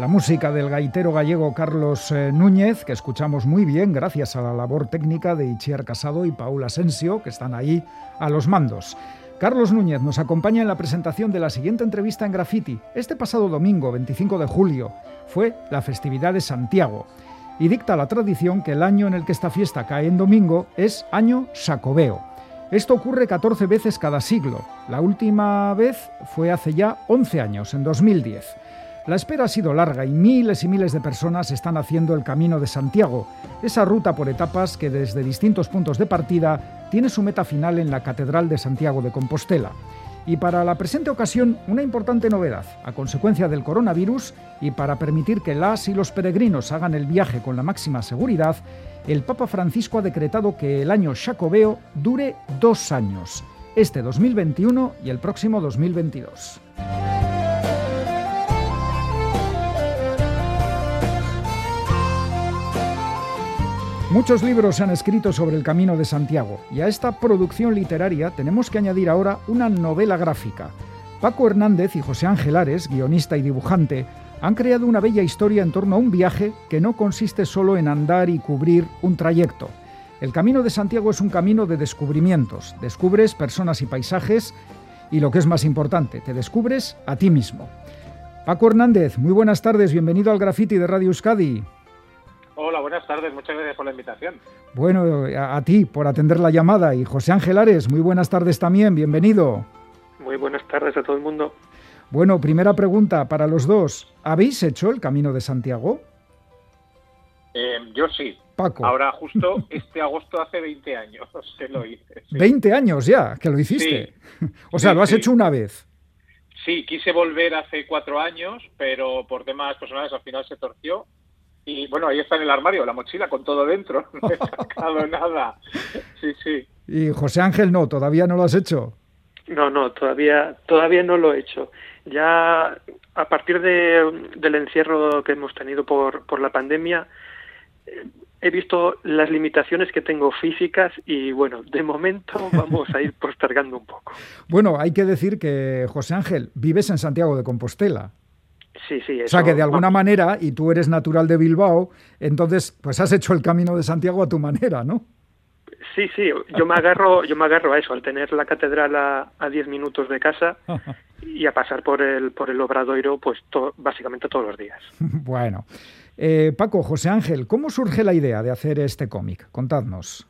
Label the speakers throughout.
Speaker 1: La música del gaitero gallego Carlos eh, Núñez, que escuchamos muy bien gracias a la labor técnica de Ichier Casado y Paula Asensio, que están ahí a los mandos. Carlos Núñez nos acompaña en la presentación de la siguiente entrevista en Graffiti. Este pasado domingo, 25 de julio, fue la festividad de Santiago. Y dicta la tradición que el año en el que esta fiesta cae en domingo es año sacobeo. Esto ocurre 14 veces cada siglo. La última vez fue hace ya 11 años, en 2010. La espera ha sido larga y miles y miles de personas están haciendo el Camino de Santiago, esa ruta por etapas que desde distintos puntos de partida tiene su meta final en la Catedral de Santiago de Compostela. Y para la presente ocasión, una importante novedad, a consecuencia del coronavirus y para permitir que las y los peregrinos hagan el viaje con la máxima seguridad, el Papa Francisco ha decretado que el año Jacobeo dure dos años, este 2021 y el próximo 2022. Muchos libros se han escrito sobre el Camino de Santiago y a esta producción literaria tenemos que añadir ahora una novela gráfica. Paco Hernández y José Ángel Ares, guionista y dibujante, han creado una bella historia en torno a un viaje que no consiste solo en andar y cubrir un trayecto. El Camino de Santiago es un camino de descubrimientos. Descubres personas y paisajes y lo que es más importante, te descubres a ti mismo. Paco Hernández, muy buenas tardes, bienvenido al Graffiti de Radio Euskadi.
Speaker 2: Hola, buenas tardes, muchas gracias por la invitación.
Speaker 1: Bueno, a, ti por atender la llamada y José Ángel Ares, muy buenas tardes también, bienvenido.
Speaker 3: Muy buenas tardes a todo el mundo.
Speaker 1: Bueno, primera pregunta para los dos. ¿Habéis hecho el Camino de Santiago?
Speaker 2: Eh, yo sí.
Speaker 1: Paco.
Speaker 2: Ahora justo este agosto hace 20 años que lo hice.
Speaker 1: 20 años ya que lo hiciste. o sea, lo has hecho una vez.
Speaker 2: Sí, quise volver hace cuatro años, pero por temas personales al final se torció y bueno, ahí está en el armario, la mochila con todo dentro. No he sacado nada. Sí, sí.
Speaker 1: Y José Ángel, no, todavía no lo has hecho.
Speaker 3: No, no, todavía, todavía no lo he hecho. Ya a partir de, del encierro que hemos tenido por, por la pandemia, eh, he visto las limitaciones que tengo físicas y bueno, de momento vamos a ir postergando un poco.
Speaker 1: Bueno, hay que decir que, José Ángel, vives en Santiago de Compostela.
Speaker 3: Sí, sí.
Speaker 1: o sea que de alguna manera, y tú eres natural de Bilbao, entonces pues has hecho el camino de Santiago a tu manera, ¿no?
Speaker 3: Sí, sí, yo me agarro, yo me agarro a eso, al tener la catedral a 10 minutos de casa y a pasar por el, por el Obradoiro, pues básicamente todos los días.
Speaker 1: bueno. Eh, Paco, José Ángel, ¿cómo surge la idea de hacer este cómic? Contadnos.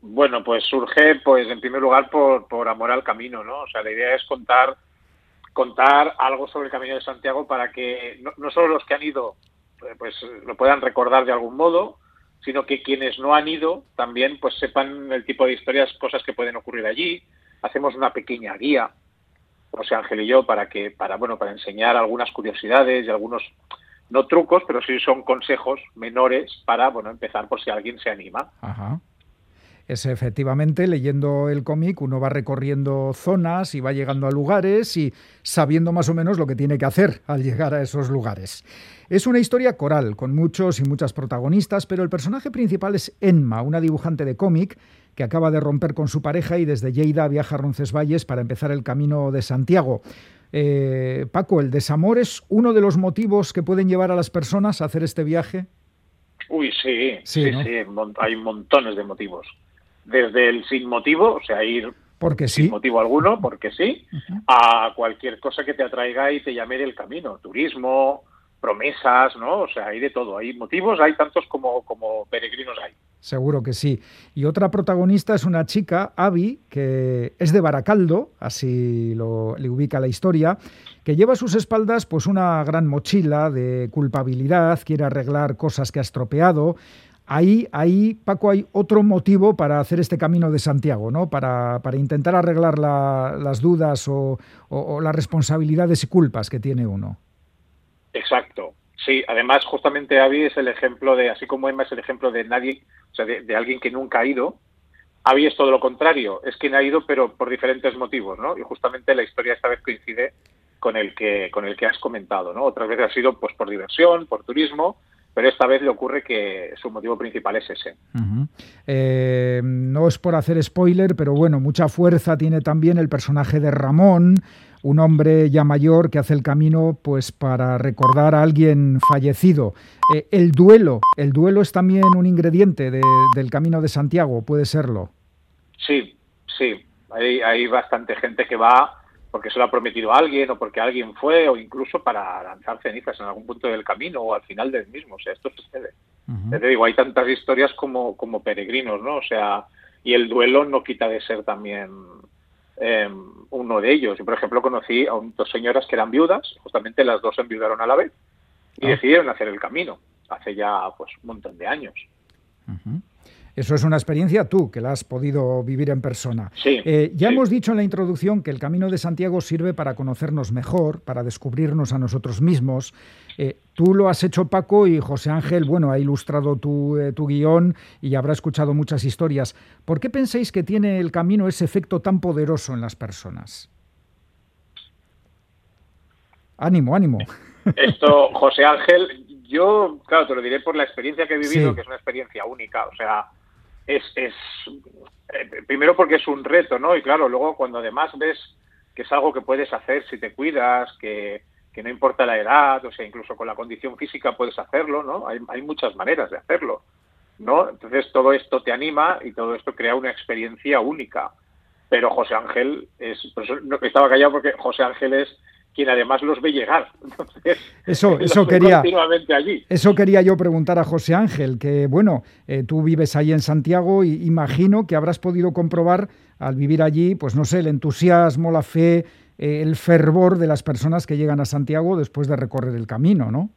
Speaker 2: Bueno, pues surge, pues en primer lugar, por, por amor al camino, ¿no? O sea, la idea es contar contar algo sobre el Camino de Santiago para que no, solo los que han ido eh, pues lo puedan recordar de algún modo, sino que quienes no han ido también pues sepan el tipo de historias, cosas que pueden ocurrir allí. Hacemos una pequeña guía, José Ángel y yo, para que para bueno para enseñar algunas curiosidades y algunos no trucos, pero sí son consejos menores para bueno empezar por si alguien se anima.
Speaker 1: Ajá es efectivamente leyendo el cómic uno va recorriendo zonas y va llegando a lugares y sabiendo más o menos lo que tiene que hacer al llegar a esos lugares. Es una historia coral, con muchos y muchas protagonistas, pero el personaje principal es Enma, una dibujante de cómic que acaba de romper con su pareja y desde Lleida viaja a Roncesvalles para empezar el camino de Santiago. Eh, Paco, ¿el desamor es uno de los motivos que pueden llevar a las personas a hacer este viaje?
Speaker 2: Uy, sí, sí, sí, hay montones de motivos desde el sin motivo, o sea, ir
Speaker 1: porque
Speaker 2: sin motivo alguno, porque sí, a cualquier cosa que te atraiga y te llame del camino, turismo, promesas, ¿no? O sea, hay de todo, hay motivos, hay tantos como, como peregrinos hay.
Speaker 1: Seguro que sí. Y otra protagonista es una chica, Abby, que es de Baracaldo, así lo, le ubica la historia, que lleva a sus espaldas pues una gran mochila de culpabilidad, quiere arreglar cosas que ha estropeado, Ahí, ahí, Paco, hay otro motivo para hacer este camino de Santiago, ¿no? Para, para intentar arreglar las dudas o, las responsabilidades y culpas que tiene uno.
Speaker 2: Exacto. Sí, además, justamente Avi es el ejemplo de, así como Emma es el ejemplo de nadie, o sea, de, alguien que nunca ha ido. Avi es todo lo contrario, es quien ha ido, pero por diferentes motivos, ¿no? Y justamente la historia esta vez coincide con el que, con el que has comentado, ¿no? Otras veces ha sido, pues, por diversión, por turismo, pero esta vez le ocurre que su motivo principal es ese.
Speaker 1: Eh, no es por hacer spoiler, pero bueno, mucha fuerza tiene también el personaje de Ramón, un hombre ya mayor que hace el camino pues para recordar a alguien fallecido. Eh, el duelo, el duelo es también un ingrediente del Camino de Santiago, puede serlo.
Speaker 2: Sí, sí, hay, hay bastante gente que va porque se lo ha prometido a alguien o porque alguien fue o incluso para lanzar cenizas en algún punto del camino o al final del mismo. O sea, esto sucede. Te digo, hay tantas historias como, como peregrinos, ¿no? O sea, y el duelo no quita de ser también em, uno de ellos. Yo, por ejemplo, conocí a dos señoras que eran viudas, justamente las dos enviudaron a la vez y ah. decidieron hacer el camino hace ya pues un montón de años.
Speaker 1: Eso es una experiencia tú, que la has podido vivir en persona.
Speaker 2: Sí,
Speaker 1: eh, ya hemos dicho en la introducción que el Camino de Santiago sirve para conocernos mejor, para descubrirnos a nosotros mismos. Eh, tú lo has hecho, Paco, y José Ángel, bueno, ha ilustrado tu, eh, tu guion y habrá escuchado muchas historias. ¿Por qué pensáis que tiene el camino ese efecto tan poderoso en las personas? Ánimo, ánimo.
Speaker 2: Esto, José Ángel, yo, claro, te lo diré por la experiencia que he vivido, que es una experiencia única. O sea, es, es eh, primero porque es un reto, ¿no? Y claro, luego cuando además ves que es algo que puedes hacer si te cuidas, que, que no importa la edad, o sea, incluso con la condición física puedes hacerlo, ¿no? Hay, hay muchas maneras de hacerlo, ¿no? Entonces todo esto te anima y todo esto crea una experiencia única. Pero José Ángel es, pues, estaba callado porque José Ángel es quien además los ve llegar.
Speaker 1: eso, eso quería,
Speaker 2: allí.
Speaker 1: eso quería yo preguntar a José Ángel, que bueno, eh, tú vives ahí en Santiago y imagino que habrás podido comprobar al vivir allí, pues no sé, el entusiasmo, la fe, eh, el fervor de las personas que llegan a Santiago después de recorrer el camino, ¿no?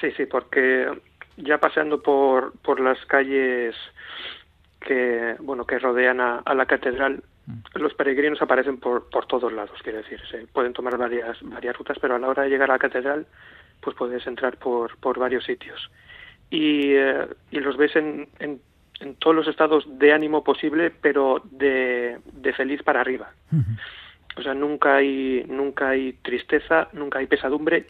Speaker 3: Sí, sí, porque ya paseando por, por las calles que bueno que rodean a la catedral los peregrinos aparecen por, por todos lados, quiero decir, se pueden tomar varias, varias rutas, pero a la hora de llegar a la catedral, pues puedes entrar por, por varios sitios. Y, eh, y los ves en, en, todos los estados de ánimo posible, pero de, de feliz para arriba. O sea, nunca hay, nunca hay tristeza, nunca hay pesadumbre,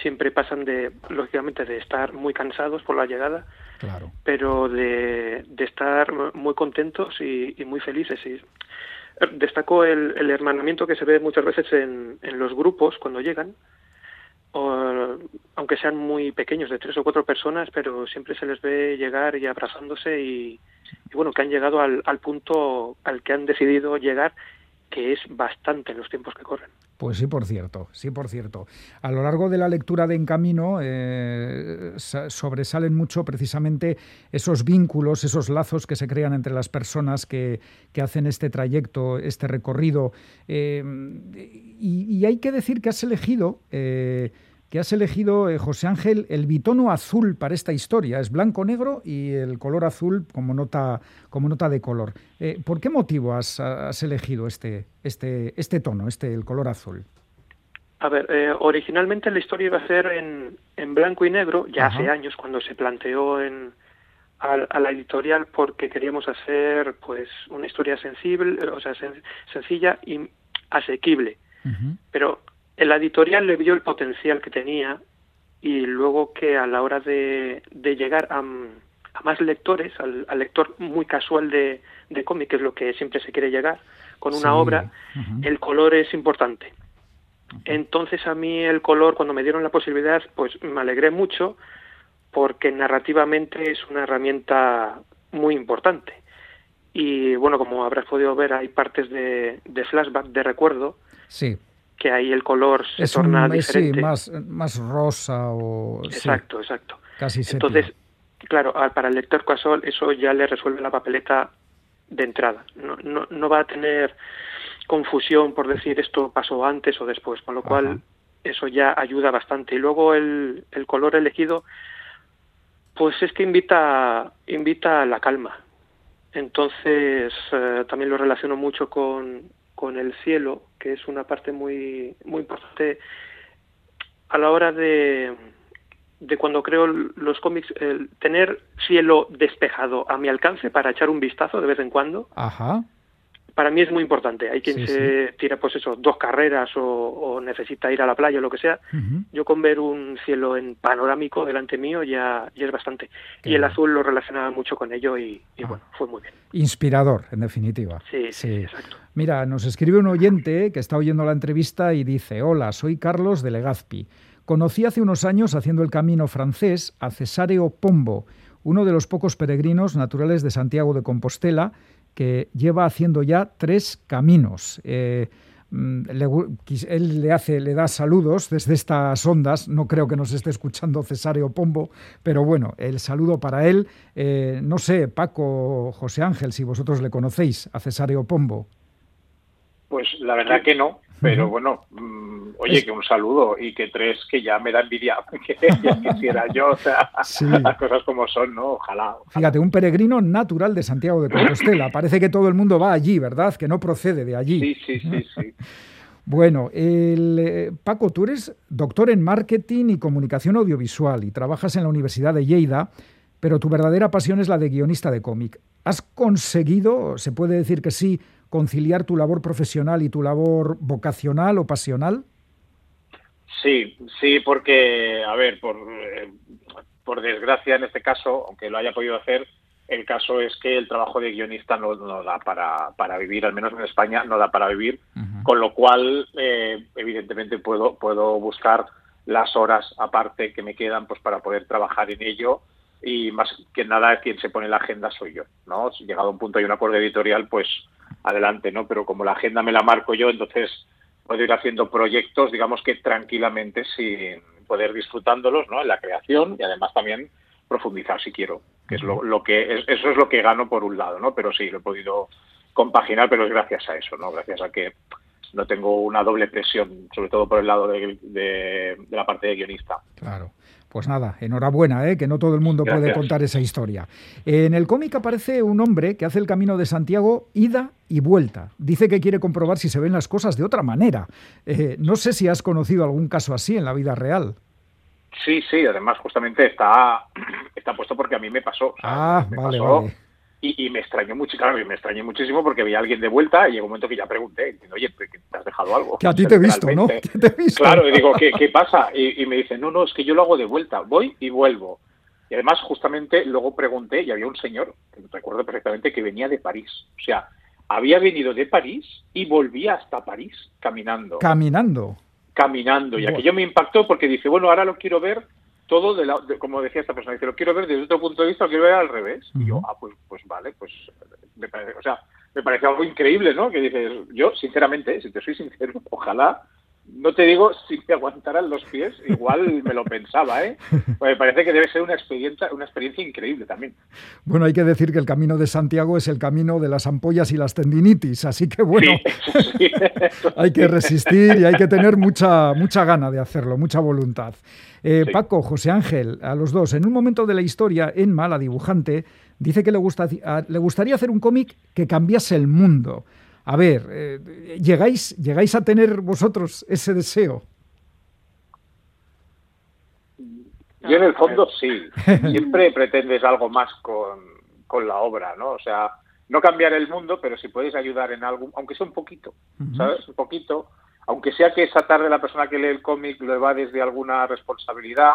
Speaker 3: siempre pasan de, lógicamente, de estar muy cansados por la llegada, claro. pero de, de estar muy contentos y, y muy felices. Y Destaco el, el, hermanamiento que se ve muchas veces en, en los grupos cuando llegan, o, aunque sean muy pequeños, de tres o cuatro personas, pero siempre se les ve llegar y abrazándose y, y bueno, que han llegado al, al punto al que han decidido llegar, que es bastante en los tiempos que corren.
Speaker 1: Pues sí, por cierto, sí, por cierto. A lo largo de la lectura de En Camino eh, sobresalen mucho precisamente esos vínculos, esos lazos que se crean entre las personas que, hacen este trayecto, este recorrido. Eh, y, hay que decir que has elegido... Eh, que has elegido, eh, José Ángel, el bitono azul para esta historia. Es blanco-negro y el color azul como nota, como nota de color. Eh, ¿Por qué motivo has, elegido este, este, este tono, este, el color azul?
Speaker 3: A ver, eh, originalmente la historia iba a ser en, en blanco y negro, ya hace años, cuando se planteó en, a, la editorial, porque queríamos hacer pues una historia sensible, o sea, sencilla y asequible. Pero el editorial le vio el potencial que tenía y luego que a la hora de, llegar a, más lectores, al, lector muy casual de, de cómic, que es lo que siempre se quiere llegar, con una obra, el color es importante. Entonces a mí el color, cuando me dieron la posibilidad, pues me alegré mucho porque narrativamente es una herramienta muy importante. Y bueno, como habrás podido ver, hay partes de, de flashback, de recuerdo,
Speaker 1: sí
Speaker 3: que ahí el color se torna diferente.
Speaker 1: Sí, más, más rosa o...
Speaker 3: Exacto, exacto.
Speaker 1: Casi
Speaker 3: Entonces, claro, para el lector casual eso ya le resuelve la papeleta de entrada. No, no, no va a tener confusión por decir esto pasó antes o después, con lo cual eso ya ayuda bastante. Y luego el, el color elegido, pues es que invita, invita a la calma. Entonces, eh, también lo relaciono mucho con, con el cielo, que es una parte muy, muy importante a la hora de, de cuando creo los cómics, el tener cielo despejado a mi alcance para echar un vistazo de vez en cuando.
Speaker 1: Ajá.
Speaker 3: Para mí es muy importante. Hay quien se tira, pues eso, dos carreras o, necesita ir a la playa o lo que sea. Yo con ver un cielo en panorámico delante mío ya, ya es bastante. y el azul lo relacionaba mucho con ello y, ah. bueno, fue muy bien.
Speaker 1: Inspirador, en definitiva.
Speaker 3: Sí, sí, exacto.
Speaker 1: Mira, nos escribe un oyente que está oyendo la entrevista y dice, hola, soy Carlos de Legazpi. Conocí hace unos años, haciendo el camino francés, a Cesáreo Pombo, uno de los pocos peregrinos naturales de Santiago de Compostela, que lleva haciendo ya tres caminos. Eh, mm, él le hace, le da saludos desde estas ondas. No creo que nos esté escuchando Cesáreo Pombo, pero bueno, el saludo para él. Eh, no sé, Paco, José Ángel, si vosotros le conocéis a Cesáreo Pombo.
Speaker 2: Pues la verdad que no, pero bueno, mm, oye, que un saludo y que tres que ya me da envidia que ya quisiera yo, o sea, las cosas como son, ¿no? Ojalá,
Speaker 1: Fíjate, un peregrino natural de Santiago de Compostela. Parece que todo el mundo va allí, ¿verdad? Que no procede de allí.
Speaker 2: Sí, sí, sí, sí.
Speaker 1: Bueno, el, eh, Paco, tú eres doctor en marketing y comunicación audiovisual y trabajas en la Universidad de Lleida, pero tu verdadera pasión es la de guionista de cómic. ¿Has conseguido, se puede decir que sí, conciliar tu labor profesional y tu labor vocacional o pasional?
Speaker 2: Sí, sí, porque, a ver, por, eh, por desgracia en este caso, aunque lo haya podido hacer, el caso es que el trabajo de guionista no, da para, para, vivir, al menos en España no da para vivir, con lo cual, eh, evidentemente, puedo, puedo buscar las horas aparte que me quedan pues para poder trabajar en ello y más que nada quien se pone la agenda soy yo, ¿no? Si llegado a un punto hay un acuerdo editorial, pues adelante, ¿no? Pero como la agenda me la marco yo, entonces puedo ir haciendo proyectos, digamos que tranquilamente, sin poder disfrutándolos, ¿no? En la creación y además también profundizar si quiero, que es lo, lo que eso es lo que gano por un lado, ¿no? Pero sí, lo he podido compaginar, pero es gracias a eso, ¿no? Gracias a que no tengo una doble presión, sobre todo por el lado de, de la parte de guionista.
Speaker 1: Claro. Pues nada, enhorabuena, ¿eh? que no todo el mundo puede contar esa historia. En el cómic aparece un hombre que hace el camino de Santiago ida y vuelta. Dice que quiere comprobar si se ven las cosas de otra manera. Eh, no sé si has conocido algún caso así en la vida real.
Speaker 2: Sí, sí, además justamente está, está puesto porque a mí me pasó.
Speaker 1: ah, vale, vale
Speaker 2: y, me extrañó mucho, claro, me extrañó muchísimo porque veía a alguien de vuelta y llegó un momento que ya pregunté, oye, ¿te has dejado algo?
Speaker 1: Que a ti te he visto, ¿no? te he visto?
Speaker 2: Claro, y digo, ¿qué, pasa? Y, me dice, no, no, es que yo lo hago de vuelta, voy y vuelvo. Y además, justamente, luego pregunté y había un señor, que recuerdo perfectamente, que venía de París. O sea, había venido de París y volvía hasta París caminando.
Speaker 1: Caminando.
Speaker 2: Caminando. Y aquello me impactó porque dice, bueno, ahora lo quiero ver todo, de, la, como decía esta persona, dice, lo quiero ver desde otro punto de vista, lo quiero ver al revés. Y yo, ah, pues, pues vale, pues me parece, o sea, me parece algo increíble, ¿no? Que dices, yo, sinceramente, si te soy sincero, ojalá no te digo si me aguantaran los pies, igual me lo pensaba, ¿eh? Pues me parece que debe ser una experiencia, una experiencia increíble también.
Speaker 1: Bueno, hay que decir que el camino de Santiago es el camino de las ampollas y las tendinitis, así que bueno, hay que resistir y hay que tener mucha, mucha gana de hacerlo, mucha voluntad. Eh, Paco, José Ángel, a los dos, en un momento de la historia, Enma, la dibujante, dice que le, gusta, le gustaría hacer un cómic que cambiase el mundo. A ver, eh, ¿llegáis, ¿llegáis a tener vosotros ese deseo?
Speaker 2: Yo en el fondo sí. Siempre pretendes algo más con, con, la obra, ¿no? O sea, no cambiar el mundo, pero si puedes ayudar en algo, aunque sea un poquito, ¿sabes? Un poquito. Aunque sea que esa tarde la persona que lee el cómic lo va desde alguna responsabilidad,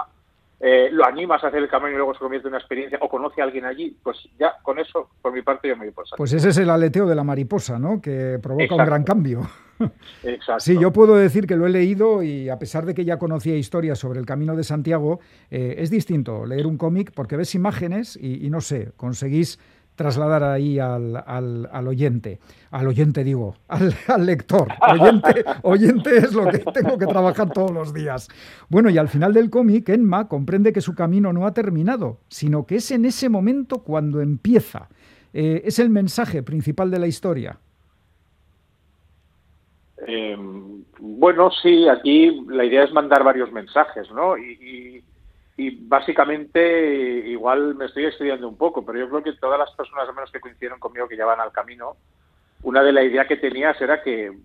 Speaker 2: eh, lo animas a hacer el camino y luego se convierte en una experiencia o conoce a alguien allí, pues ya con eso, por mi parte, yo me por
Speaker 1: Pues ese es el aleteo de la mariposa, ¿no? Que provoca un gran cambio.
Speaker 2: Exacto.
Speaker 1: Sí, yo puedo decir que lo he leído y a pesar de que ya conocía historias sobre el Camino de Santiago, eh, es distinto leer un cómic porque ves imágenes y no sé, conseguís trasladar ahí al, al, oyente. Al oyente digo, al, lector. Oyente, oyente es lo que tengo que trabajar todos los días. Bueno, y al final del cómic, Enma comprende que su camino no ha terminado, sino que es en ese momento cuando empieza. Eh, es el mensaje principal de la historia.
Speaker 2: Em, bueno, sí, aquí la idea es mandar varios mensajes, ¿no? y y básicamente igual me estoy estudiando un poco, pero yo creo que todas las personas al menos que coincidieron conmigo que ya van al camino, una de las ideas que tenías era que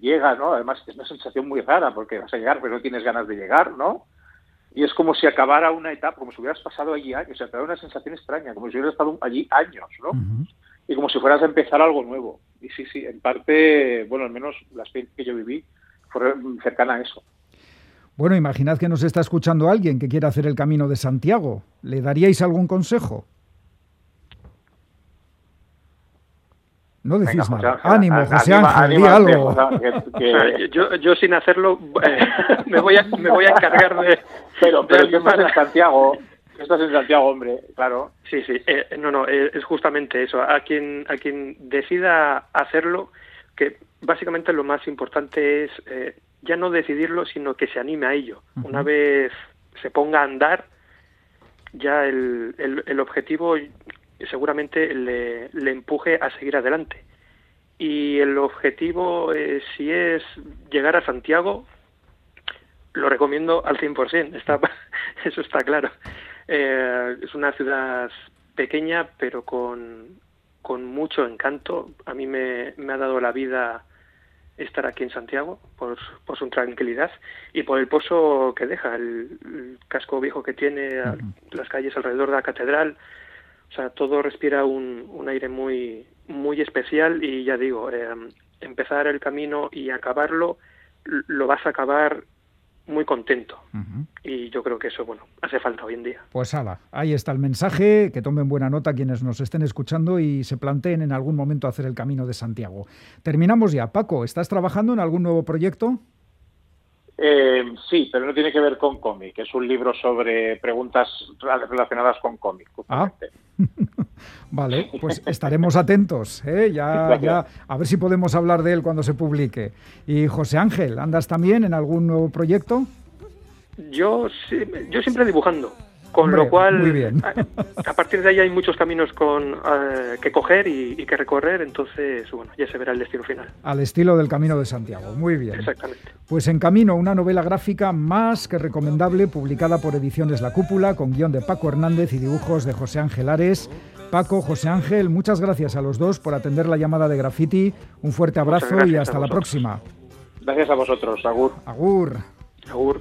Speaker 2: llega, ¿no? Además es una sensación muy rara porque vas a llegar pero no tienes ganas de llegar, ¿no? Y es como si acabara una etapa, como si hubieras pasado allí años, o sea, te da una sensación extraña, como si hubieras estado allí años, ¿no? y como si fueras a empezar algo nuevo. Y sí, sí, en parte, bueno, al menos la experiencia que yo viví fue cercana a eso.
Speaker 1: Bueno, imaginad que nos está escuchando alguien que quiera hacer el camino de Santiago. ¿Le daríais algún consejo? No decís nada. ánimo, José Ángel, algo.
Speaker 3: yo, sin hacerlo me, voy a, me voy a encargar de...
Speaker 2: Pero, pero de estás en Santiago, estás en Santiago, hombre, claro.
Speaker 3: Sí, sí, eh, no, no, eh, es justamente eso. A quien, a quien decida hacerlo, que básicamente lo más importante es eh, ya no decidirlo, sino que se anime a ello. Una vez se ponga a andar, ya el, el, el objetivo seguramente le, le, empuje a seguir adelante. Y el objetivo, eh, si es llegar a Santiago, lo recomiendo al 100%, está, eso está claro. Eh, es una ciudad pequeña, pero con, con mucho encanto. A mí me, me ha dado la vida estar aquí en Santiago por, por, su tranquilidad y por el pozo que deja, el, casco viejo que tiene, las calles alrededor de la catedral. O sea, todo respira un, un aire muy, muy especial y ya digo, eh, empezar el camino y acabarlo, lo vas a acabar muy contento. Y yo creo que eso, bueno, hace falta hoy en día.
Speaker 1: Pues ala, ahí está el mensaje, que tomen buena nota quienes nos estén escuchando y se planteen en algún momento hacer el camino de Santiago. Terminamos ya. Paco, ¿estás trabajando en algún nuevo proyecto?
Speaker 2: Eh, sí, pero no tiene que ver con cómic. Es un libro sobre preguntas relacionadas con cómic.
Speaker 1: Ah. vale, pues estaremos atentos. ¿eh? Ya, ya, a ver si podemos hablar de él cuando se publique. Y José Ángel, ¿andas también en algún nuevo proyecto?
Speaker 3: Yo, yo siempre dibujando. Con lo cual, A, partir de ahí hay muchos caminos con, eh, que coger y, que recorrer, entonces, bueno, ya se verá el destino final.
Speaker 1: Al estilo del Camino de Santiago, muy bien.
Speaker 3: Exactamente.
Speaker 1: Pues en camino, una novela gráfica más que recomendable, publicada por Ediciones La Cúpula, con guion de Paco Hernández y dibujos de José Ángel Ares. Paco, José Ángel, muchas gracias a los dos por atender la llamada de Graffiti. Un fuerte abrazo y hasta la próxima.
Speaker 2: Gracias a vosotros, Agur.
Speaker 1: Agur.
Speaker 3: Agur.